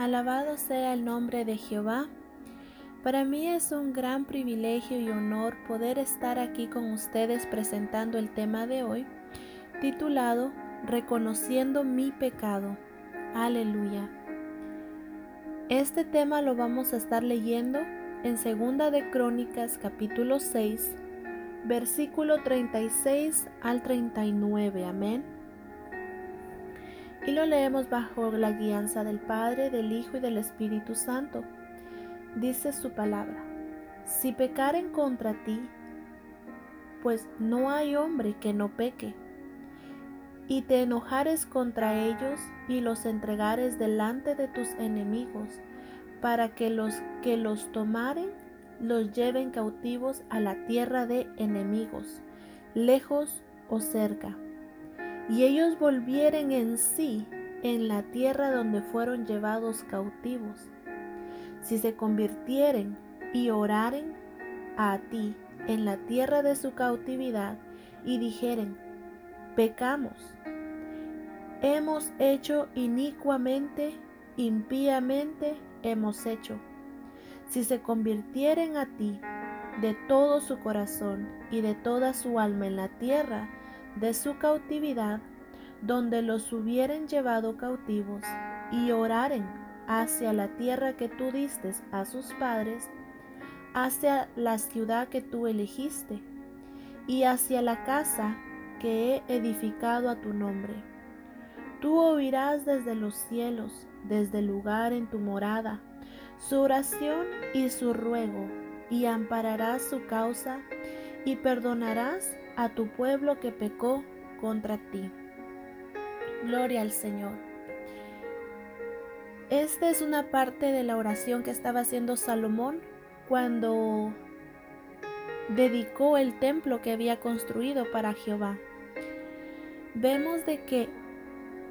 Alabado sea el nombre de Jehová. Para mí es un gran privilegio y honor poder estar aquí con ustedes presentando el tema de hoy, titulado Reconociendo mi pecado. Aleluya. Este tema lo vamos a estar leyendo en Segunda de Crónicas capítulo 6, versículo 36 al 39. Amén y lo leemos bajo la guianza del Padre, del Hijo y del Espíritu Santo. Dice su palabra, si pecaren contra ti, pues no hay hombre que no peque, y te enojares contra ellos y los entregares delante de tus enemigos, para que los que los tomaren los lleven cautivos a la tierra de enemigos, lejos o cerca y ellos volvieren en sí en la tierra donde fueron llevados cautivos. Si se convirtieren y oraren a ti en la tierra de su cautividad y dijeren, pecamos, hemos hecho inicuamente, impíamente hemos hecho. Si se convirtieren a ti de todo su corazón y de toda su alma en la tierra, de su cautividad, donde los hubieren llevado cautivos, y oraren hacia la tierra que tú diste a sus padres, hacia la ciudad que tú elegiste, y hacia la casa que he edificado a tu nombre. Tú oirás desde los cielos, desde el lugar en tu morada, su oración y su ruego, y ampararás su causa, y perdonarás a tu pueblo que pecó contra ti. Gloria al Señor. Esta es una parte de la oración que estaba haciendo Salomón cuando dedicó el templo que había construido para Jehová. Vemos de que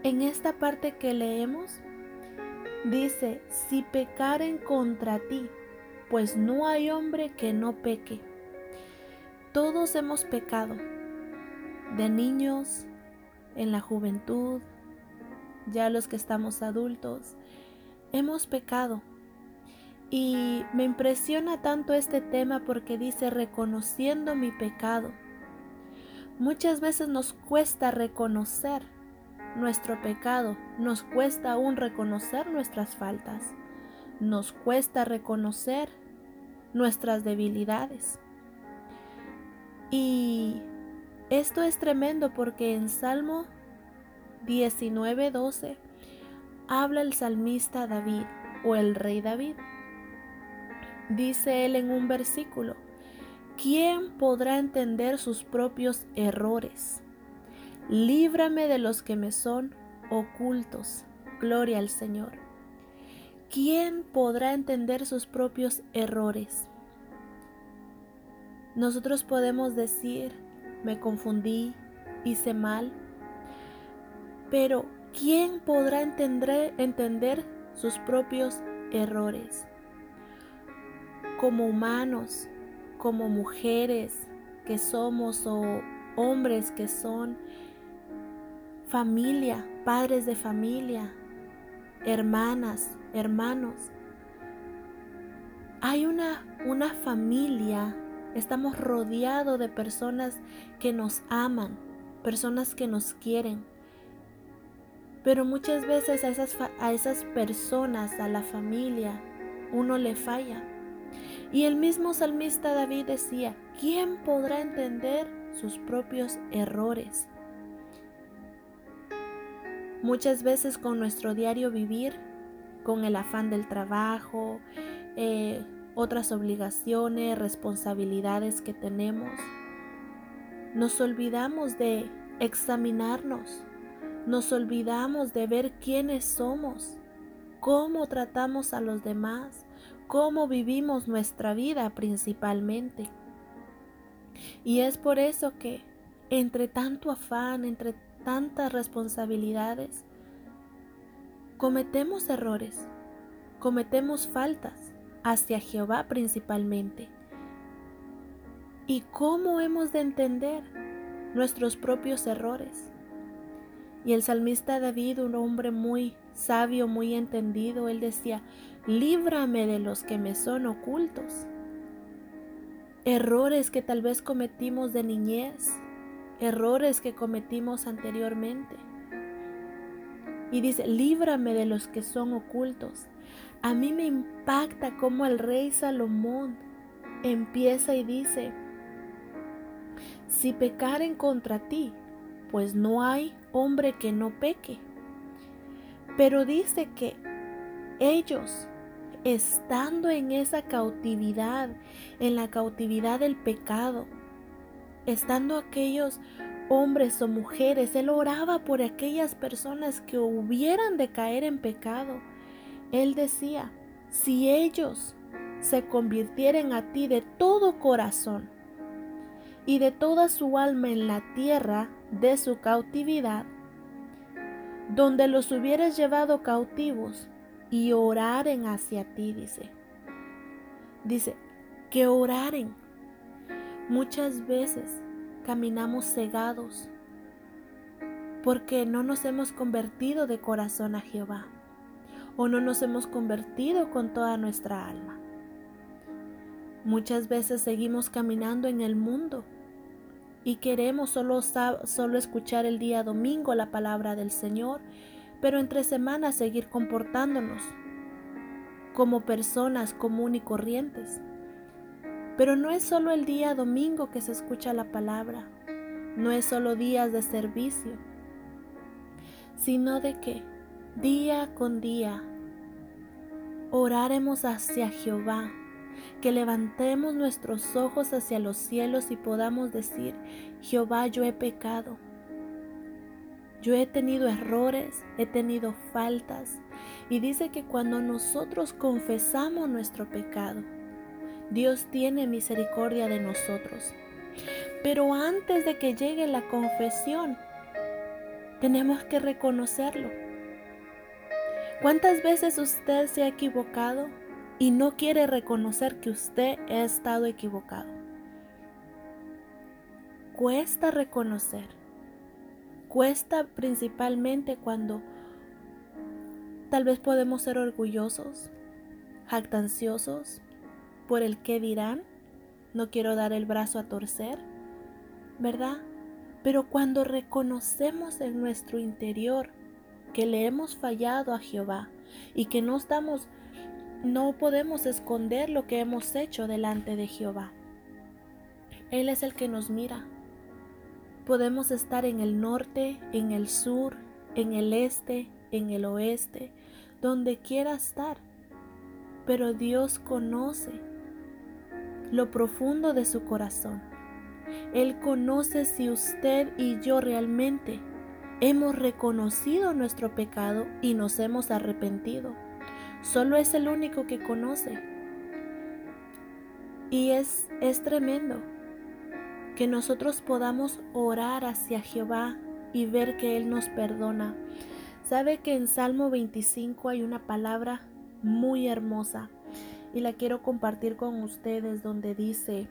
en esta parte que leemos dice, si pecaren contra ti, pues no hay hombre que no peque. Todos hemos pecado, de niños, en la juventud, ya los que estamos adultos, hemos pecado. Y me impresiona tanto este tema porque dice reconociendo mi pecado. Muchas veces nos cuesta reconocer nuestro pecado, nos cuesta aún reconocer nuestras faltas, nos cuesta reconocer nuestras debilidades. Y esto es tremendo porque en Salmo 19:12 habla el salmista David o el rey David. Dice él en un versículo, ¿quién podrá entender sus propios errores? Líbrame de los que me son ocultos. Gloria al Señor. ¿Quién podrá entender sus propios errores? Nosotros podemos decir, me confundí, hice mal, pero ¿quién podrá entender, entender sus propios errores? Como humanos, como mujeres que somos o hombres que son, familia, padres de familia, hermanas, hermanos. Hay una, una familia Estamos rodeados de personas que nos aman, personas que nos quieren. Pero muchas veces a esas, a esas personas, a la familia, uno le falla. Y el mismo salmista David decía, ¿quién podrá entender sus propios errores? Muchas veces con nuestro diario vivir, con el afán del trabajo, eh, otras obligaciones, responsabilidades que tenemos. Nos olvidamos de examinarnos, nos olvidamos de ver quiénes somos, cómo tratamos a los demás, cómo vivimos nuestra vida principalmente. Y es por eso que entre tanto afán, entre tantas responsabilidades, cometemos errores, cometemos faltas hacia Jehová principalmente. ¿Y cómo hemos de entender nuestros propios errores? Y el salmista David, un hombre muy sabio, muy entendido, él decía, líbrame de los que me son ocultos. Errores que tal vez cometimos de niñez, errores que cometimos anteriormente. Y dice, líbrame de los que son ocultos. A mí me impacta cómo el rey Salomón empieza y dice, si pecaren contra ti, pues no hay hombre que no peque. Pero dice que ellos, estando en esa cautividad, en la cautividad del pecado, estando aquellos hombres o mujeres, él oraba por aquellas personas que hubieran de caer en pecado. Él decía, si ellos se convirtieren a ti de todo corazón y de toda su alma en la tierra de su cautividad, donde los hubieras llevado cautivos y oraren hacia ti, dice. Dice, que oraren. Muchas veces caminamos cegados porque no nos hemos convertido de corazón a Jehová o no nos hemos convertido con toda nuestra alma. Muchas veces seguimos caminando en el mundo y queremos solo, solo escuchar el día domingo la palabra del Señor, pero entre semanas seguir comportándonos como personas común y corrientes. Pero no es solo el día domingo que se escucha la palabra, no es solo días de servicio, sino de que día con día oraremos hacia Jehová que levantemos nuestros ojos hacia los cielos y podamos decir, Jehová, yo he pecado. Yo he tenido errores, he tenido faltas. Y dice que cuando nosotros confesamos nuestro pecado, Dios tiene misericordia de nosotros. Pero antes de que llegue la confesión, tenemos que reconocerlo. ¿Cuántas veces usted se ha equivocado? y no quiere reconocer que usted ha estado equivocado. Cuesta reconocer. Cuesta principalmente cuando tal vez podemos ser orgullosos, jactanciosos por el que dirán. No quiero dar el brazo a torcer, ¿verdad? Pero cuando reconocemos en nuestro interior que le hemos fallado a Jehová y que no estamos no podemos esconder lo que hemos hecho delante de Jehová. Él es el que nos mira. Podemos estar en el norte, en el sur, en el este, en el oeste, donde quiera estar. Pero Dios conoce lo profundo de su corazón. Él conoce si usted y yo realmente hemos reconocido nuestro pecado y nos hemos arrepentido. Solo es el único que conoce. Y es, es tremendo que nosotros podamos orar hacia Jehová y ver que Él nos perdona. Sabe que en Salmo 25 hay una palabra muy hermosa y la quiero compartir con ustedes donde dice,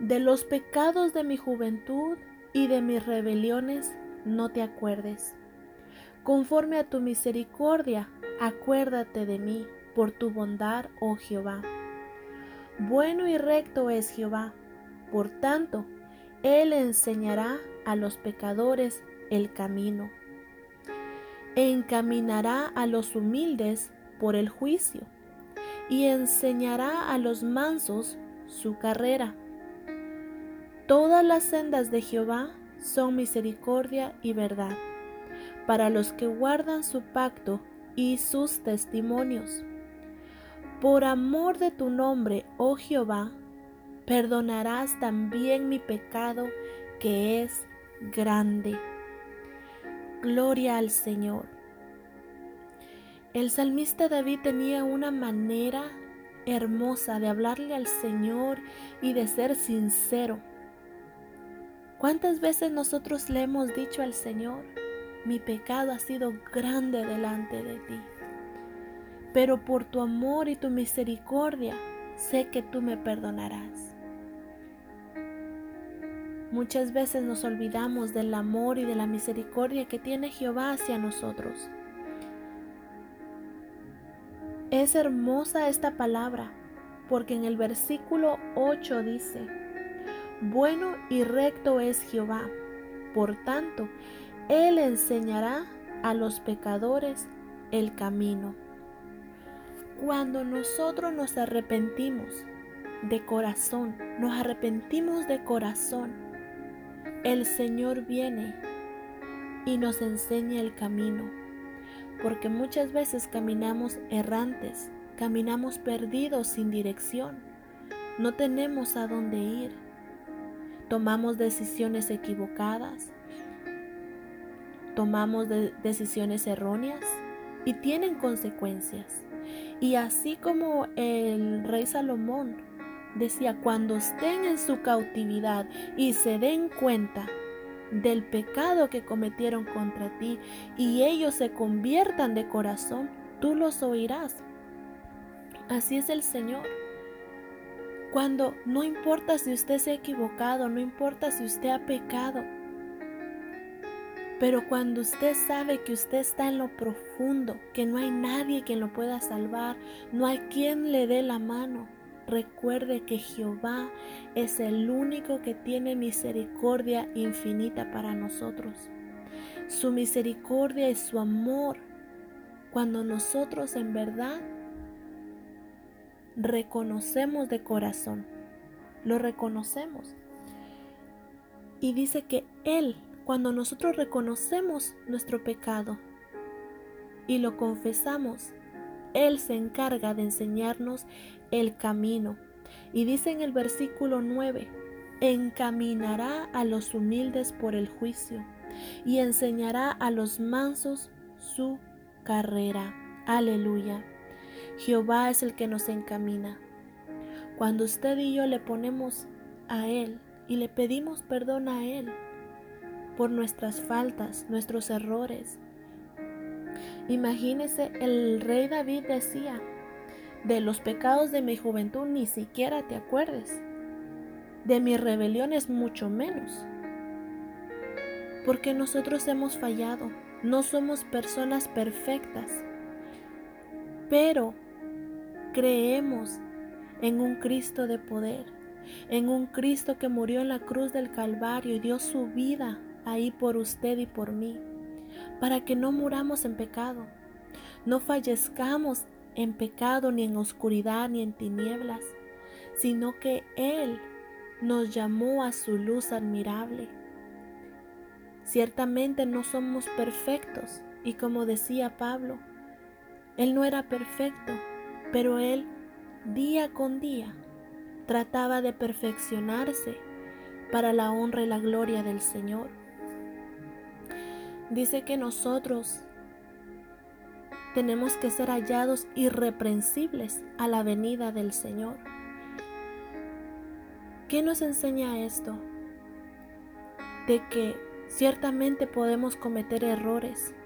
de los pecados de mi juventud y de mis rebeliones no te acuerdes. Conforme a tu misericordia, acuérdate de mí por tu bondad, oh Jehová. Bueno y recto es Jehová, por tanto, Él enseñará a los pecadores el camino, encaminará a los humildes por el juicio, y enseñará a los mansos su carrera. Todas las sendas de Jehová son misericordia y verdad para los que guardan su pacto y sus testimonios. Por amor de tu nombre, oh Jehová, perdonarás también mi pecado que es grande. Gloria al Señor. El salmista David tenía una manera hermosa de hablarle al Señor y de ser sincero. ¿Cuántas veces nosotros le hemos dicho al Señor, mi pecado ha sido grande delante de ti. Pero por tu amor y tu misericordia sé que tú me perdonarás. Muchas veces nos olvidamos del amor y de la misericordia que tiene Jehová hacia nosotros. Es hermosa esta palabra porque en el versículo 8 dice, bueno y recto es Jehová, por tanto, Él enseñará a los pecadores el camino. Cuando nosotros nos arrepentimos de corazón, nos arrepentimos de corazón, el Señor viene y nos enseña el camino, porque muchas veces caminamos errantes, caminamos perdidos sin dirección, no tenemos a dónde ir, tomamos decisiones equivocadas, tomamos decisiones erróneas y tienen consecuencias. Y así como el rey Salomón decía, cuando estén en su cautividad y se den cuenta del pecado que cometieron contra ti y ellos se conviertan de corazón, tú los oirás. Así es el Señor. Cuando no importa si usted se ha equivocado, no importa si usted ha pecado, pero cuando usted sabe que usted está en lo profundo, que no hay nadie quien lo pueda salvar, no hay quien le dé la mano, recuerde que Jehová es el único que tiene misericordia infinita para nosotros. Su misericordia y su amor, cuando nosotros en verdad reconocemos de corazón, lo reconocemos. Y dice que Él, cuando nosotros reconocemos nuestro pecado y lo confesamos, Él se encarga de enseñarnos el camino. Y dice en el versículo 9, encaminará a los humildes por el juicio y enseñará a los mansos su carrera. Aleluya. Jehová es el que nos encamina. Cuando usted y yo le ponemos a Él y le pedimos perdón a Él por nuestras faltas, nuestros errores. Imagínese, el rey David decía, de los pecados de mi juventud ni siquiera te acuerdes, de mis rebeliones mucho menos, porque nosotros hemos fallado, no somos personas perfectas, pero creemos en un Cristo de poder, en un Cristo que murió en la cruz del Calvario y dio su vida ahí por usted y por mí, para que no muramos en pecado, no fallezcamos en pecado ni en oscuridad ni en tinieblas, sino que Él nos llamó a su luz admirable. Ciertamente no somos perfectos y como decía Pablo, Él no era perfecto, pero él día con día trataba de perfeccionarse para la honra y la gloria del Señor. Dice que nosotros tenemos que ser hallados irreprensibles a la venida del Señor. ¿Qué nos enseña esto? De que ciertamente podemos cometer errores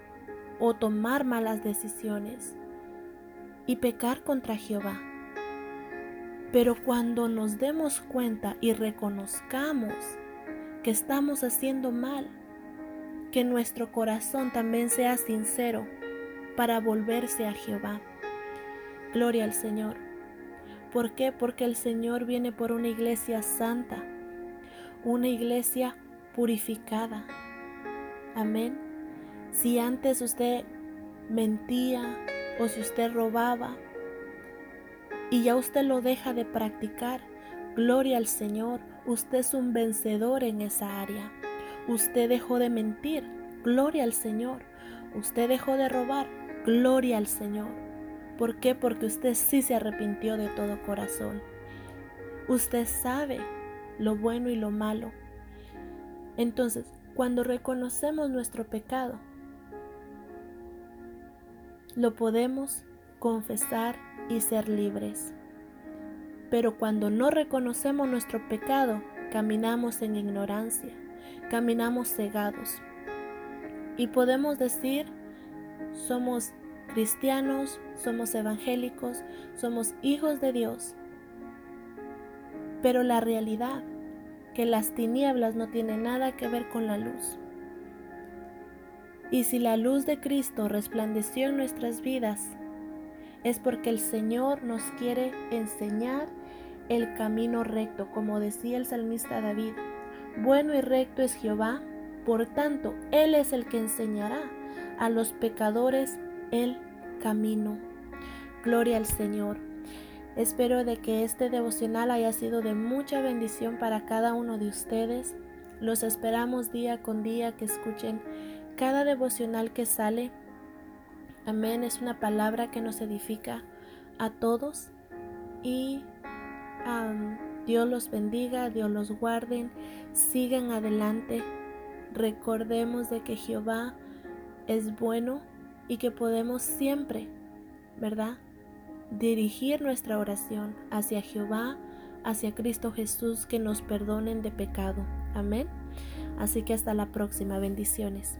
o tomar malas decisiones y pecar contra Jehová. Pero cuando nos demos cuenta y reconozcamos que estamos haciendo mal, que nuestro corazón también sea sincero para volverse a Jehová. Gloria al Señor. ¿Por qué? Porque el Señor viene por una iglesia santa, una iglesia purificada. Amén. Si antes usted mentía, o si usted robaba y ya usted lo deja de practicar, gloria al Señor, usted es un vencedor en esa área. Usted dejó de mentir, gloria al Señor. Usted dejó de robar, gloria al Señor. ¿Por qué? Porque usted sí se arrepintió de todo corazón. Usted sabe lo bueno y lo malo. Entonces, cuando reconocemos nuestro pecado, lo podemos confesar y ser libres. Pero cuando no reconocemos nuestro pecado, caminamos en ignorancia, caminamos cegados. Y podemos decir, somos cristianos, somos evangélicos, somos hijos de Dios. Pero la realidad que las tinieblas no tienen nada que ver con la luz. Y si la luz de Cristo resplandeció en nuestras vidas, es porque el Señor nos quiere enseñar el camino recto, como decía el salmista David. Bueno y recto es Jehová, por tanto, Él es el que enseñará a los pecadores el camino. Gloria al Señor. Espero de que este devocional haya sido de mucha bendición para cada uno de ustedes. Los esperamos día con día que escuchen cada devocional que sale. Amén. Es una palabra que nos edifica a todos. Y Dios los bendiga, Dios los guarde. Sigan adelante. Recordemos de que Jehová es bueno y que podemos siempre, ¿verdad? Dirigir nuestra oración hacia Jehová, hacia Cristo Jesús, que nos perdonen de pecado. Amén. Así que hasta la próxima. Bendiciones.